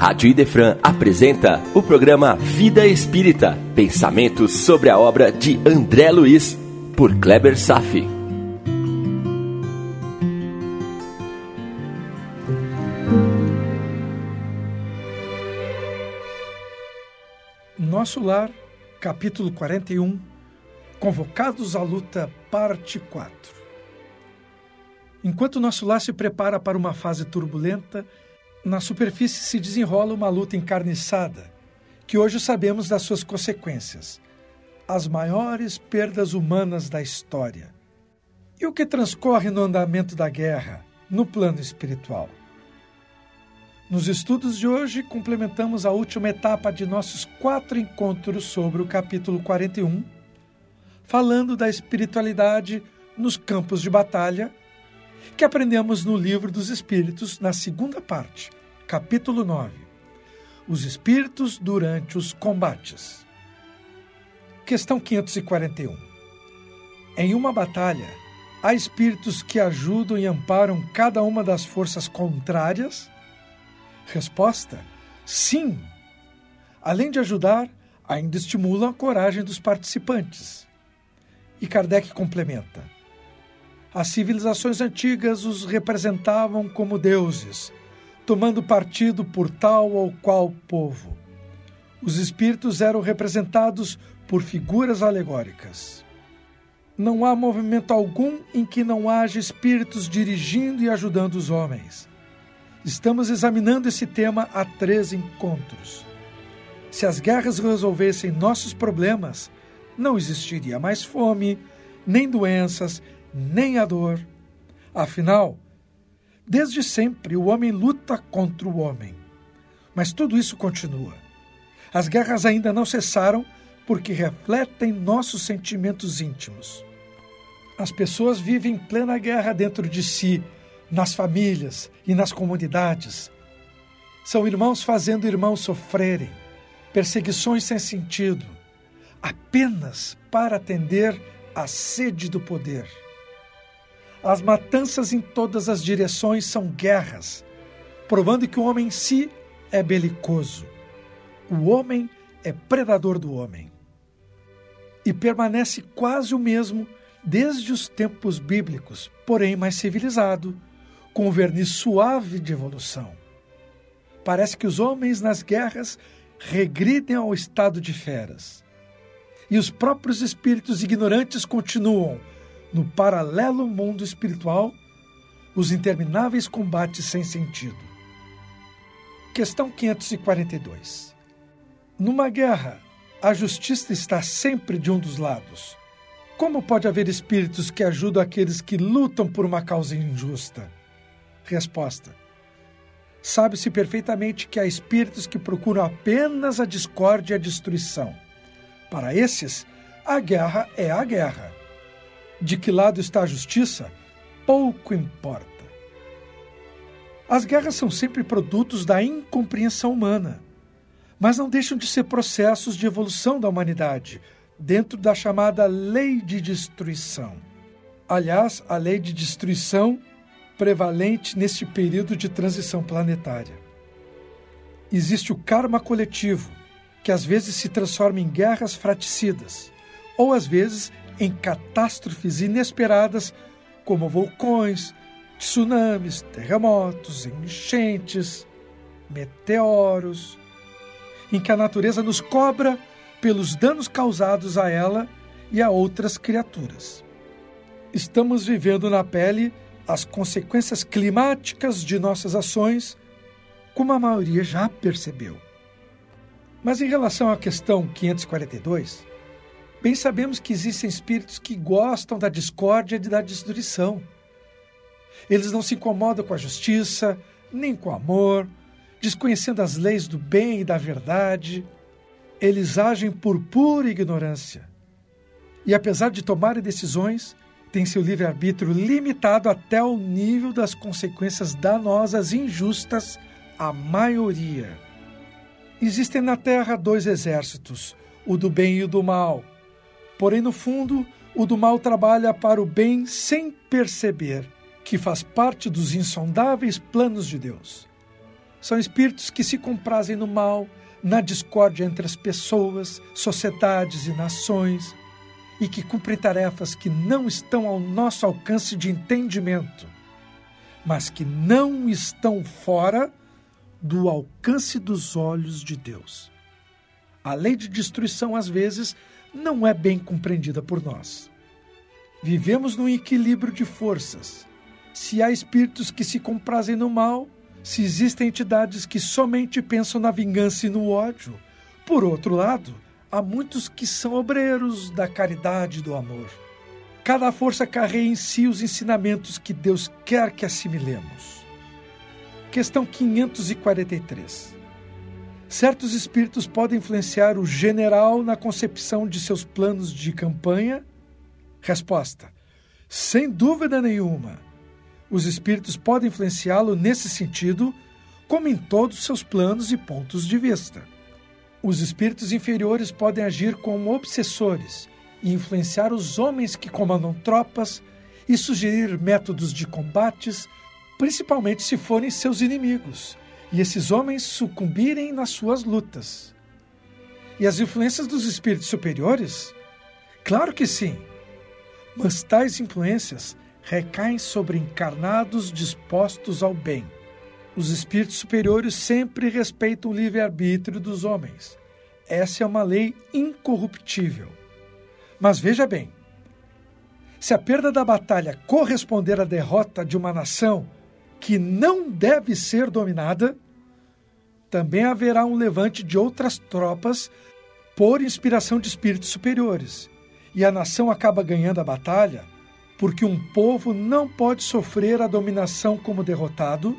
Rádio Idefran apresenta o programa Vida Espírita, pensamentos sobre a obra de André Luiz, por Kleber Safi. Nosso Lar, capítulo 41, Convocados à Luta, parte 4. Enquanto nosso lar se prepara para uma fase turbulenta, na superfície se desenrola uma luta encarniçada, que hoje sabemos das suas consequências, as maiores perdas humanas da história. E o que transcorre no andamento da guerra, no plano espiritual? Nos estudos de hoje, complementamos a última etapa de nossos quatro encontros sobre o capítulo 41, falando da espiritualidade nos campos de batalha que aprendemos no Livro dos Espíritos, na segunda parte, capítulo 9. Os Espíritos durante os combates. Questão 541. Em uma batalha, há espíritos que ajudam e amparam cada uma das forças contrárias? Resposta: sim. Além de ajudar, ainda estimulam a coragem dos participantes. E Kardec complementa: as civilizações antigas os representavam como deuses, tomando partido por tal ou qual povo. Os espíritos eram representados por figuras alegóricas. Não há movimento algum em que não haja espíritos dirigindo e ajudando os homens. Estamos examinando esse tema há três encontros. Se as guerras resolvessem nossos problemas, não existiria mais fome, nem doenças, nem a dor. Afinal, desde sempre o homem luta contra o homem. Mas tudo isso continua. As guerras ainda não cessaram porque refletem nossos sentimentos íntimos. As pessoas vivem plena guerra dentro de si, nas famílias e nas comunidades. São irmãos fazendo irmãos sofrerem, perseguições sem sentido, apenas para atender à sede do poder. As matanças em todas as direções são guerras, provando que o homem em si é belicoso. O homem é predador do homem. E permanece quase o mesmo desde os tempos bíblicos, porém mais civilizado, com um verniz suave de evolução. Parece que os homens nas guerras regridem ao estado de feras. E os próprios espíritos ignorantes continuam no paralelo mundo espiritual, os intermináveis combates sem sentido. Questão 542. Numa guerra, a justiça está sempre de um dos lados. Como pode haver espíritos que ajudam aqueles que lutam por uma causa injusta? Resposta: Sabe-se perfeitamente que há espíritos que procuram apenas a discórdia e a destruição. Para esses, a guerra é a guerra de que lado está a justiça, pouco importa. As guerras são sempre produtos da incompreensão humana, mas não deixam de ser processos de evolução da humanidade, dentro da chamada lei de destruição. Aliás, a lei de destruição prevalente neste período de transição planetária. Existe o karma coletivo, que às vezes se transforma em guerras fraticidas, ou às vezes em catástrofes inesperadas, como vulcões, tsunamis, terremotos, enchentes, meteoros, em que a natureza nos cobra pelos danos causados a ela e a outras criaturas. Estamos vivendo na pele as consequências climáticas de nossas ações, como a maioria já percebeu. Mas em relação à questão 542, Bem sabemos que existem espíritos que gostam da discórdia e da destruição. Eles não se incomodam com a justiça, nem com o amor, desconhecendo as leis do bem e da verdade. Eles agem por pura ignorância. E apesar de tomarem decisões, têm seu livre-arbítrio limitado até o nível das consequências danosas e injustas à maioria. Existem na Terra dois exércitos, o do bem e o do mal, Porém, no fundo, o do mal trabalha para o bem sem perceber que faz parte dos insondáveis planos de Deus. São espíritos que se comprazem no mal, na discórdia entre as pessoas, sociedades e nações, e que cumprem tarefas que não estão ao nosso alcance de entendimento, mas que não estão fora do alcance dos olhos de Deus. A lei de destruição, às vezes, não é bem compreendida por nós. Vivemos num equilíbrio de forças. Se há espíritos que se comprazem no mal, se existem entidades que somente pensam na vingança e no ódio, por outro lado, há muitos que são obreiros da caridade e do amor. Cada força carrega em si os ensinamentos que Deus quer que assimilemos. Questão 543. Certos espíritos podem influenciar o general na concepção de seus planos de campanha? Resposta: Sem dúvida nenhuma. Os espíritos podem influenciá-lo nesse sentido, como em todos seus planos e pontos de vista. Os espíritos inferiores podem agir como obsessores e influenciar os homens que comandam tropas e sugerir métodos de combates, principalmente se forem seus inimigos, e esses homens sucumbirem nas suas lutas. E as influências dos espíritos superiores? Claro que sim. Mas tais influências recaem sobre encarnados dispostos ao bem. Os espíritos superiores sempre respeitam o livre-arbítrio dos homens. Essa é uma lei incorruptível. Mas veja bem: se a perda da batalha corresponder à derrota de uma nação que não deve ser dominada, também haverá um levante de outras tropas por inspiração de espíritos superiores. E a nação acaba ganhando a batalha porque um povo não pode sofrer a dominação como derrotado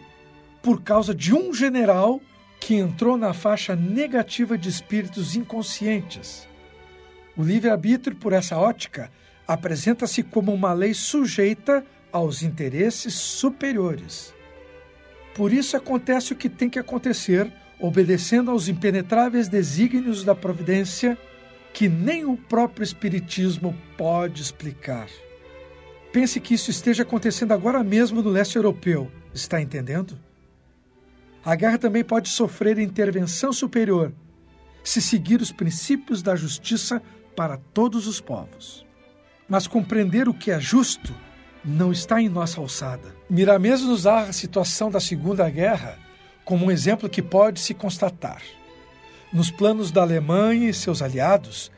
por causa de um general que entrou na faixa negativa de espíritos inconscientes. O livre-arbítrio, por essa ótica, apresenta-se como uma lei sujeita aos interesses superiores. Por isso acontece o que tem que acontecer, obedecendo aos impenetráveis desígnios da providência que nem o próprio Espiritismo pode explicar. Pense que isso esteja acontecendo agora mesmo no leste europeu. Está entendendo? A guerra também pode sofrer intervenção superior se seguir os princípios da justiça para todos os povos. Mas compreender o que é justo não está em nossa alçada. Miramês nos dá a situação da Segunda Guerra como um exemplo que pode se constatar. Nos planos da Alemanha e seus aliados,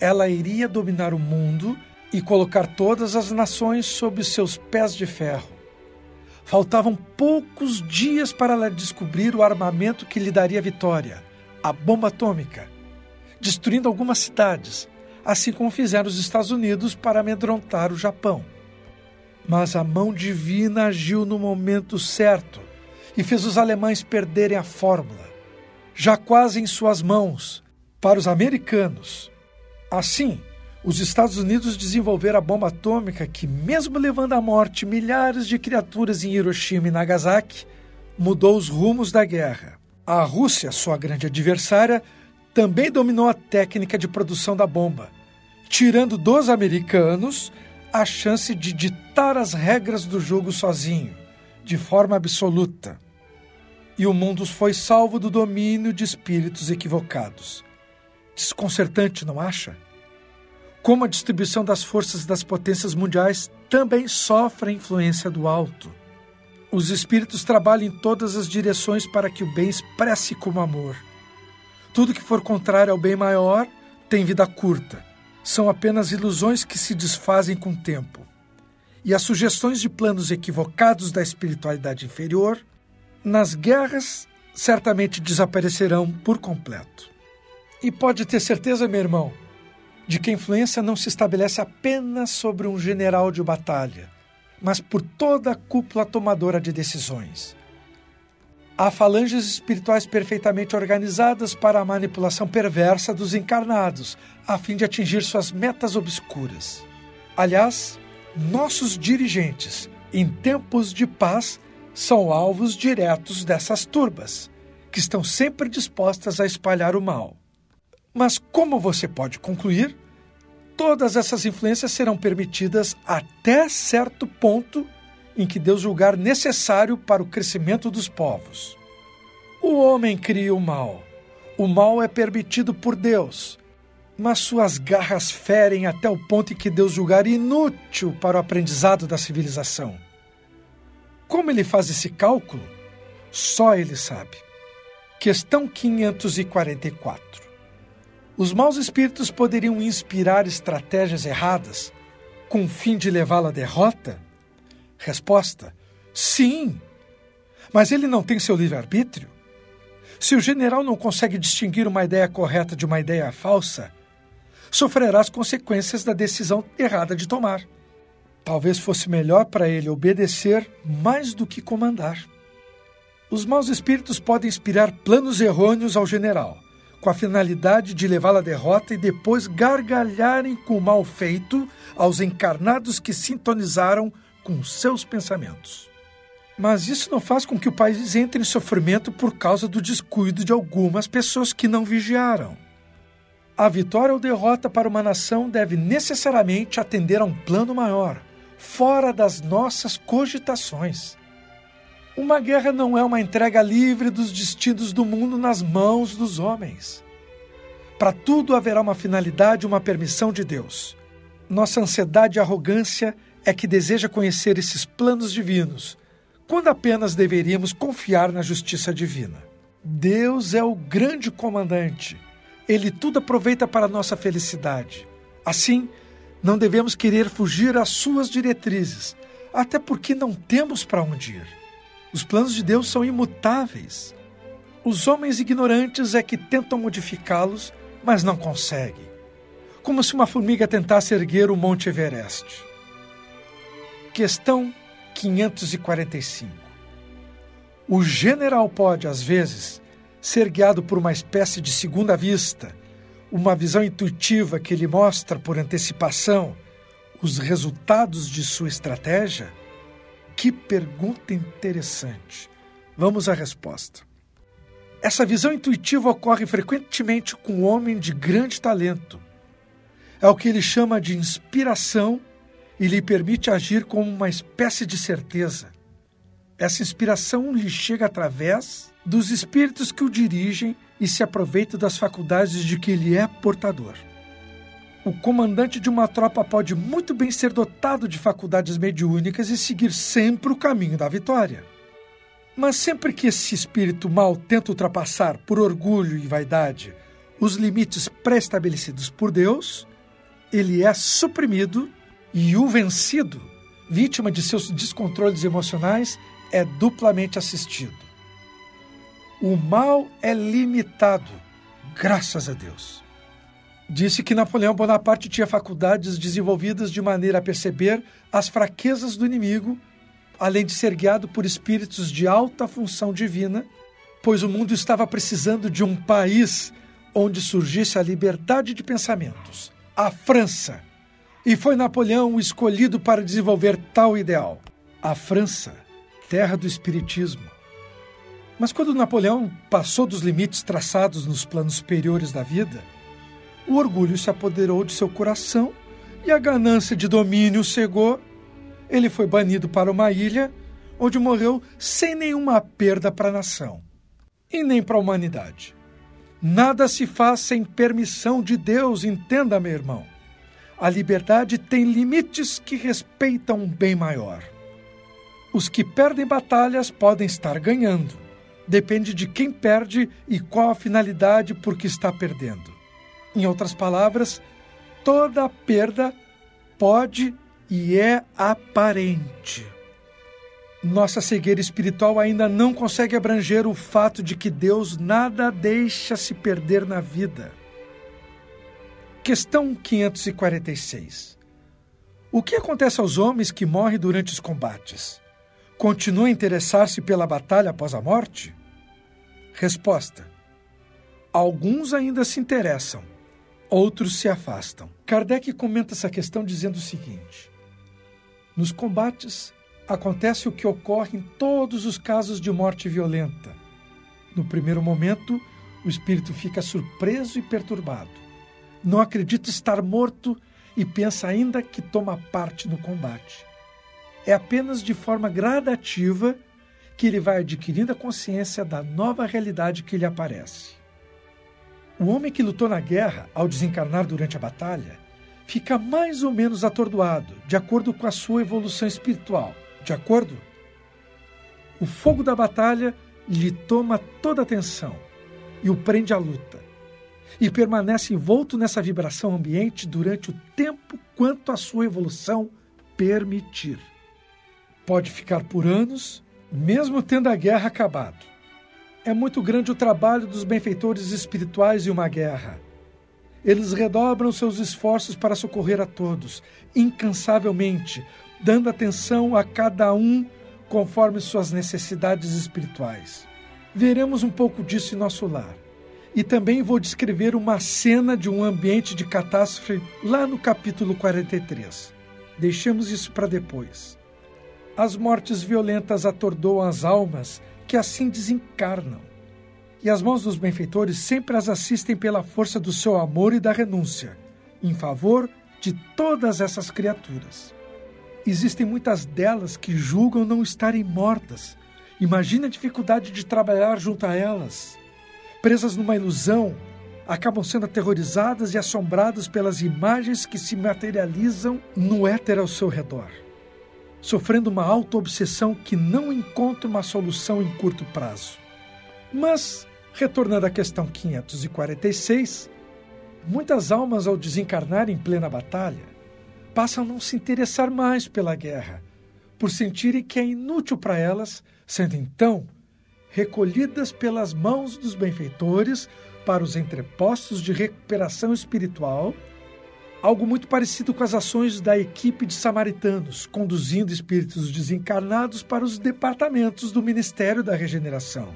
ela iria dominar o mundo e colocar todas as nações sob seus pés de ferro. Faltavam poucos dias para ela descobrir o armamento que lhe daria vitória a bomba atômica, destruindo algumas cidades, assim como fizeram os Estados Unidos para amedrontar o Japão. Mas a mão divina agiu no momento certo e fez os alemães perderem a fórmula, já quase em suas mãos, para os americanos. Assim, os Estados Unidos desenvolveram a bomba atômica que, mesmo levando à morte milhares de criaturas em Hiroshima e Nagasaki, mudou os rumos da guerra. A Rússia, sua grande adversária, também dominou a técnica de produção da bomba, tirando dos americanos a chance de ditar as regras do jogo sozinho, de forma absoluta. E o mundo foi salvo do domínio de espíritos equivocados. Desconcertante, não acha? como a distribuição das forças das potências mundiais também sofre a influência do alto. Os espíritos trabalham em todas as direções para que o bem expresse como amor. Tudo que for contrário ao bem maior tem vida curta. São apenas ilusões que se desfazem com o tempo. E as sugestões de planos equivocados da espiritualidade inferior, nas guerras, certamente desaparecerão por completo. E pode ter certeza, meu irmão, de que a influência não se estabelece apenas sobre um general de batalha, mas por toda a cúpula tomadora de decisões. Há falanges espirituais perfeitamente organizadas para a manipulação perversa dos encarnados, a fim de atingir suas metas obscuras. Aliás, nossos dirigentes, em tempos de paz, são alvos diretos dessas turbas, que estão sempre dispostas a espalhar o mal. Mas, como você pode concluir, todas essas influências serão permitidas até certo ponto em que Deus julgar necessário para o crescimento dos povos. O homem cria o mal. O mal é permitido por Deus, mas suas garras ferem até o ponto em que Deus julgar inútil para o aprendizado da civilização. Como ele faz esse cálculo? Só ele sabe. Questão 544. Os maus espíritos poderiam inspirar estratégias erradas com o fim de levá-la à derrota? Resposta: sim. Mas ele não tem seu livre-arbítrio? Se o general não consegue distinguir uma ideia correta de uma ideia falsa, sofrerá as consequências da decisão errada de tomar. Talvez fosse melhor para ele obedecer mais do que comandar. Os maus espíritos podem inspirar planos errôneos ao general, com a finalidade de levá-lo à derrota e depois gargalharem com o mal feito aos encarnados que sintonizaram com seus pensamentos. Mas isso não faz com que o país entre em sofrimento por causa do descuido de algumas pessoas que não vigiaram. A vitória ou derrota para uma nação deve necessariamente atender a um plano maior, fora das nossas cogitações. Uma guerra não é uma entrega livre dos destinos do mundo nas mãos dos homens. Para tudo haverá uma finalidade e uma permissão de Deus. Nossa ansiedade e arrogância é que deseja conhecer esses planos divinos quando apenas deveríamos confiar na justiça divina. Deus é o grande comandante. Ele tudo aproveita para nossa felicidade. Assim, não devemos querer fugir às suas diretrizes, até porque não temos para onde ir. Os planos de Deus são imutáveis. Os homens ignorantes é que tentam modificá-los, mas não conseguem. Como se uma formiga tentasse erguer o Monte Everest. Questão 545. O general pode, às vezes, ser guiado por uma espécie de segunda vista, uma visão intuitiva que lhe mostra por antecipação os resultados de sua estratégia? Que pergunta interessante. Vamos à resposta. Essa visão intuitiva ocorre frequentemente com um homem de grande talento. É o que ele chama de inspiração e lhe permite agir com uma espécie de certeza. Essa inspiração lhe chega através dos espíritos que o dirigem e se aproveitam das faculdades de que ele é portador. O comandante de uma tropa pode muito bem ser dotado de faculdades mediúnicas e seguir sempre o caminho da vitória. Mas sempre que esse espírito mal tenta ultrapassar, por orgulho e vaidade, os limites pré-estabelecidos por Deus, ele é suprimido e o vencido, vítima de seus descontroles emocionais, é duplamente assistido. O mal é limitado, graças a Deus. Disse que Napoleão Bonaparte tinha faculdades desenvolvidas de maneira a perceber as fraquezas do inimigo, além de ser guiado por espíritos de alta função divina, pois o mundo estava precisando de um país onde surgisse a liberdade de pensamentos. A França, e foi Napoleão o escolhido para desenvolver tal ideal. A França, terra do espiritismo. Mas quando Napoleão passou dos limites traçados nos planos superiores da vida, o orgulho se apoderou de seu coração e a ganância de domínio cegou. Ele foi banido para uma ilha, onde morreu sem nenhuma perda para a nação e nem para a humanidade. Nada se faz sem permissão de Deus, entenda, meu irmão. A liberdade tem limites que respeitam um bem maior. Os que perdem batalhas podem estar ganhando. Depende de quem perde e qual a finalidade por que está perdendo. Em outras palavras, toda perda pode e é aparente. Nossa cegueira espiritual ainda não consegue abranger o fato de que Deus nada deixa se perder na vida. Questão 546. O que acontece aos homens que morrem durante os combates? Continuam a interessar-se pela batalha após a morte? Resposta: Alguns ainda se interessam, outros se afastam. Kardec comenta essa questão dizendo o seguinte: Nos combates acontece o que ocorre em todos os casos de morte violenta. No primeiro momento, o espírito fica surpreso e perturbado não acredita estar morto e pensa ainda que toma parte no combate. É apenas de forma gradativa que ele vai adquirindo a consciência da nova realidade que lhe aparece. O homem que lutou na guerra, ao desencarnar durante a batalha, fica mais ou menos atordoado, de acordo com a sua evolução espiritual. De acordo? O fogo da batalha lhe toma toda a atenção e o prende à luta. E permanece envolto nessa vibração ambiente durante o tempo quanto a sua evolução permitir. Pode ficar por anos, mesmo tendo a guerra acabado. É muito grande o trabalho dos benfeitores espirituais em uma guerra. Eles redobram seus esforços para socorrer a todos, incansavelmente, dando atenção a cada um conforme suas necessidades espirituais. Veremos um pouco disso em nosso lar. E também vou descrever uma cena de um ambiente de catástrofe lá no capítulo 43. Deixemos isso para depois. As mortes violentas atordoam as almas que assim desencarnam. E as mãos dos benfeitores sempre as assistem pela força do seu amor e da renúncia, em favor de todas essas criaturas. Existem muitas delas que julgam não estarem mortas. Imagine a dificuldade de trabalhar junto a elas. Presas numa ilusão, acabam sendo aterrorizadas e assombradas pelas imagens que se materializam no éter ao seu redor, sofrendo uma auto-obsessão que não encontra uma solução em curto prazo. Mas, retornando à questão 546, muitas almas, ao desencarnar em plena batalha, passam a não se interessar mais pela guerra, por sentirem que é inútil para elas, sendo então recolhidas pelas mãos dos benfeitores para os entrepostos de recuperação espiritual, algo muito parecido com as ações da equipe de samaritanos, conduzindo espíritos desencarnados para os departamentos do Ministério da Regeneração.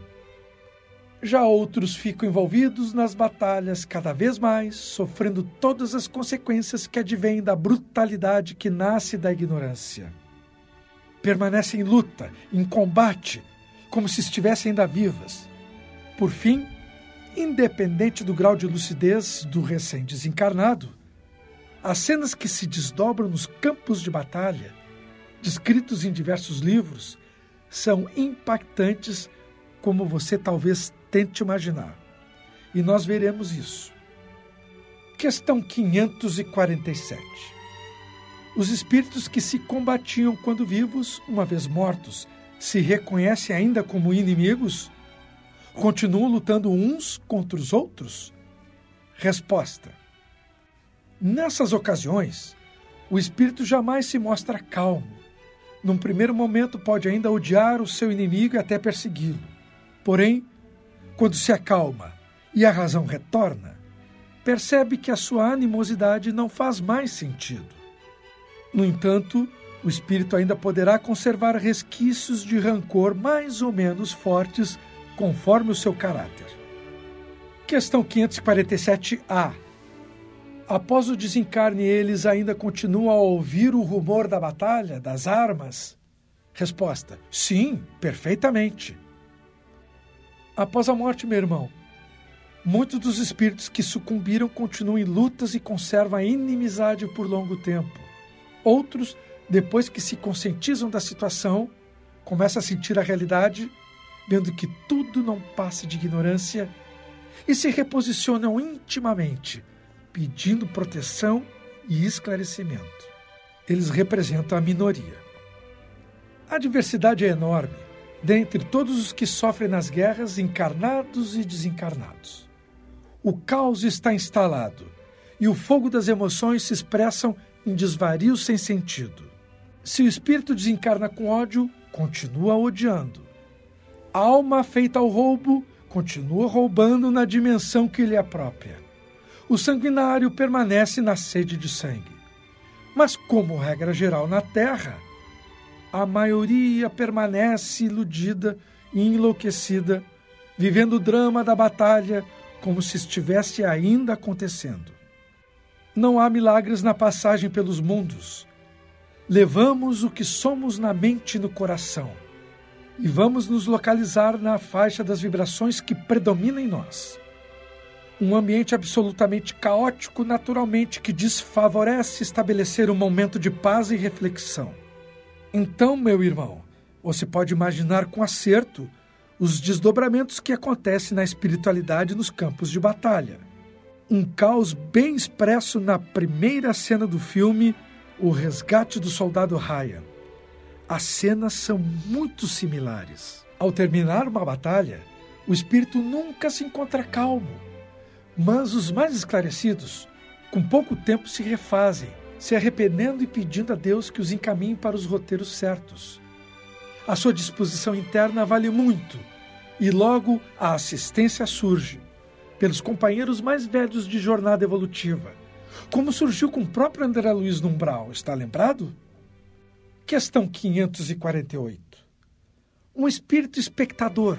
Já outros ficam envolvidos nas batalhas cada vez mais, sofrendo todas as consequências que advêm da brutalidade que nasce da ignorância. Permanecem em luta, em combate, como se estivessem ainda vivas. Por fim, independente do grau de lucidez do recém-desencarnado, as cenas que se desdobram nos campos de batalha, descritos em diversos livros, são impactantes como você talvez tente imaginar. E nós veremos isso. Questão 547. Os espíritos que se combatiam quando vivos, uma vez mortos, se reconhecem ainda como inimigos? continuam lutando uns contra os outros? Resposta: Nessas ocasiões, o espírito jamais se mostra calmo. Num primeiro momento, pode ainda odiar o seu inimigo e até persegui-lo. Porém, quando se acalma e a razão retorna, percebe que a sua animosidade não faz mais sentido. No entanto, o espírito ainda poderá conservar resquícios de rancor mais ou menos fortes conforme o seu caráter. Questão 547A. Após o desencarne, eles ainda continuam a ouvir o rumor da batalha, das armas? Resposta: Sim, perfeitamente. Após a morte, meu irmão, muitos dos espíritos que sucumbiram continuam em lutas e conservam a inimizade por longo tempo. Outros, depois que se conscientizam da situação, começam a sentir a realidade vendo que tudo não passa de ignorância, e se reposicionam intimamente, pedindo proteção e esclarecimento. Eles representam a minoria. A diversidade é enorme, dentre todos os que sofrem nas guerras, encarnados e desencarnados. O caos está instalado e o fogo das emoções se expressam em desvarios sem sentido. Se o espírito desencarna com ódio, continua odiando a alma feita ao roubo continua roubando na dimensão que lhe é própria. O sanguinário permanece na sede de sangue. Mas, como regra geral na Terra, a maioria permanece iludida e enlouquecida, vivendo o drama da batalha como se estivesse ainda acontecendo. Não há milagres na passagem pelos mundos. Levamos o que somos na mente e no coração e vamos nos localizar na faixa das vibrações que predomina em nós. Um ambiente absolutamente caótico, naturalmente, que desfavorece estabelecer um momento de paz e reflexão. Então, meu irmão, se pode imaginar com acerto os desdobramentos que acontecem na espiritualidade nos campos de batalha. Um caos bem expresso na primeira cena do filme O Resgate do Soldado Ryan. As cenas são muito similares. Ao terminar uma batalha, o espírito nunca se encontra calmo, mas os mais esclarecidos, com pouco tempo, se refazem, se arrependendo e pedindo a Deus que os encaminhe para os roteiros certos. A sua disposição interna vale muito e logo a assistência surge pelos companheiros mais velhos de jornada evolutiva, como surgiu com o próprio André Luiz Numbral, está lembrado? Questão 548. Um espírito espectador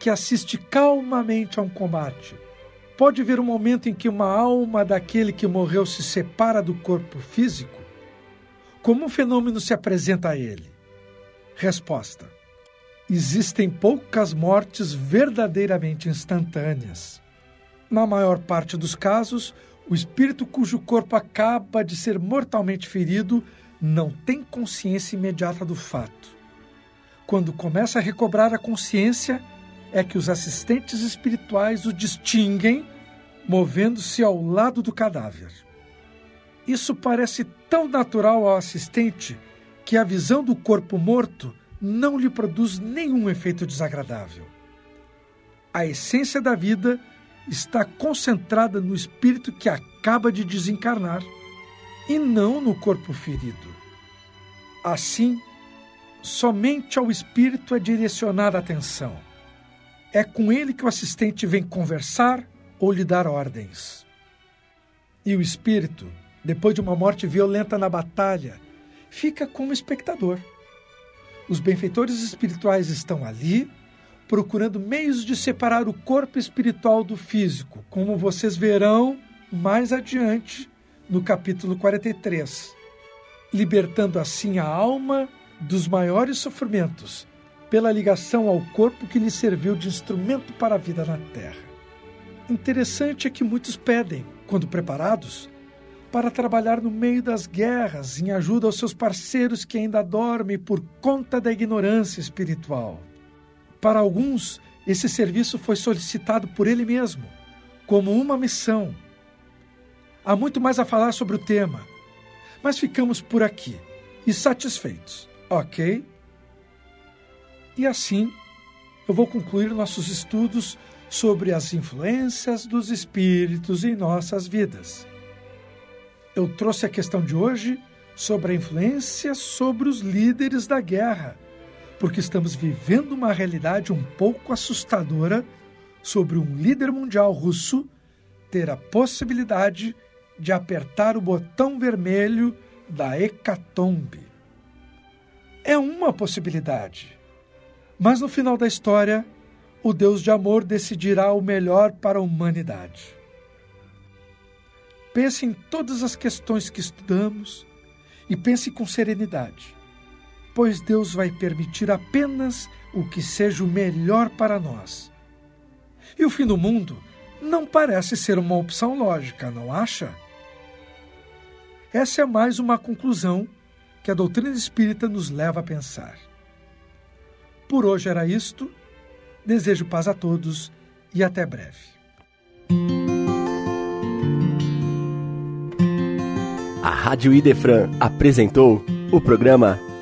que assiste calmamente a um combate pode ver um momento em que uma alma daquele que morreu se separa do corpo físico? Como um fenômeno se apresenta a ele? Resposta: Existem poucas mortes verdadeiramente instantâneas. Na maior parte dos casos, o espírito cujo corpo acaba de ser mortalmente ferido não tem consciência imediata do fato. Quando começa a recobrar a consciência, é que os assistentes espirituais o distinguem, movendo-se ao lado do cadáver. Isso parece tão natural ao assistente que a visão do corpo morto não lhe produz nenhum efeito desagradável. A essência da vida está concentrada no espírito que acaba de desencarnar e não no corpo ferido. Assim, somente ao espírito é direcionada a atenção. É com ele que o assistente vem conversar ou lhe dar ordens. E o espírito, depois de uma morte violenta na batalha, fica como espectador. Os benfeitores espirituais estão ali, procurando meios de separar o corpo espiritual do físico, como vocês verão mais adiante no capítulo 43, libertando assim a alma dos maiores sofrimentos pela ligação ao corpo que lhe serviu de instrumento para a vida na Terra. Interessante é que muitos pedem, quando preparados, para trabalhar no meio das guerras em ajuda aos seus parceiros que ainda dormem por conta da ignorância espiritual. Para alguns, esse serviço foi solicitado por ele mesmo, como uma missão. Há muito mais a falar sobre o tema, mas ficamos por aqui e satisfeitos, ok? E assim, eu vou concluir nossos estudos sobre as influências dos espíritos em nossas vidas eu trouxe a questão de hoje sobre a influência sobre os líderes da guerra, porque estamos vivendo uma realidade um pouco assustadora sobre um líder mundial russo ter a possibilidade de apertar o botão vermelho da hecatombe. É uma possibilidade, mas no final da história, o Deus de amor decidirá o melhor para a humanidade. Pense em todas as questões que estudamos e pense com serenidade, pois Deus vai permitir apenas o que seja o melhor para nós. E o fim do mundo não parece ser uma opção lógica, não acha? Essa é mais uma conclusão que a doutrina espírita nos leva a pensar. Por hoje era isto. Desejo paz a todos e até breve. A Rádio Idefran apresentou o programa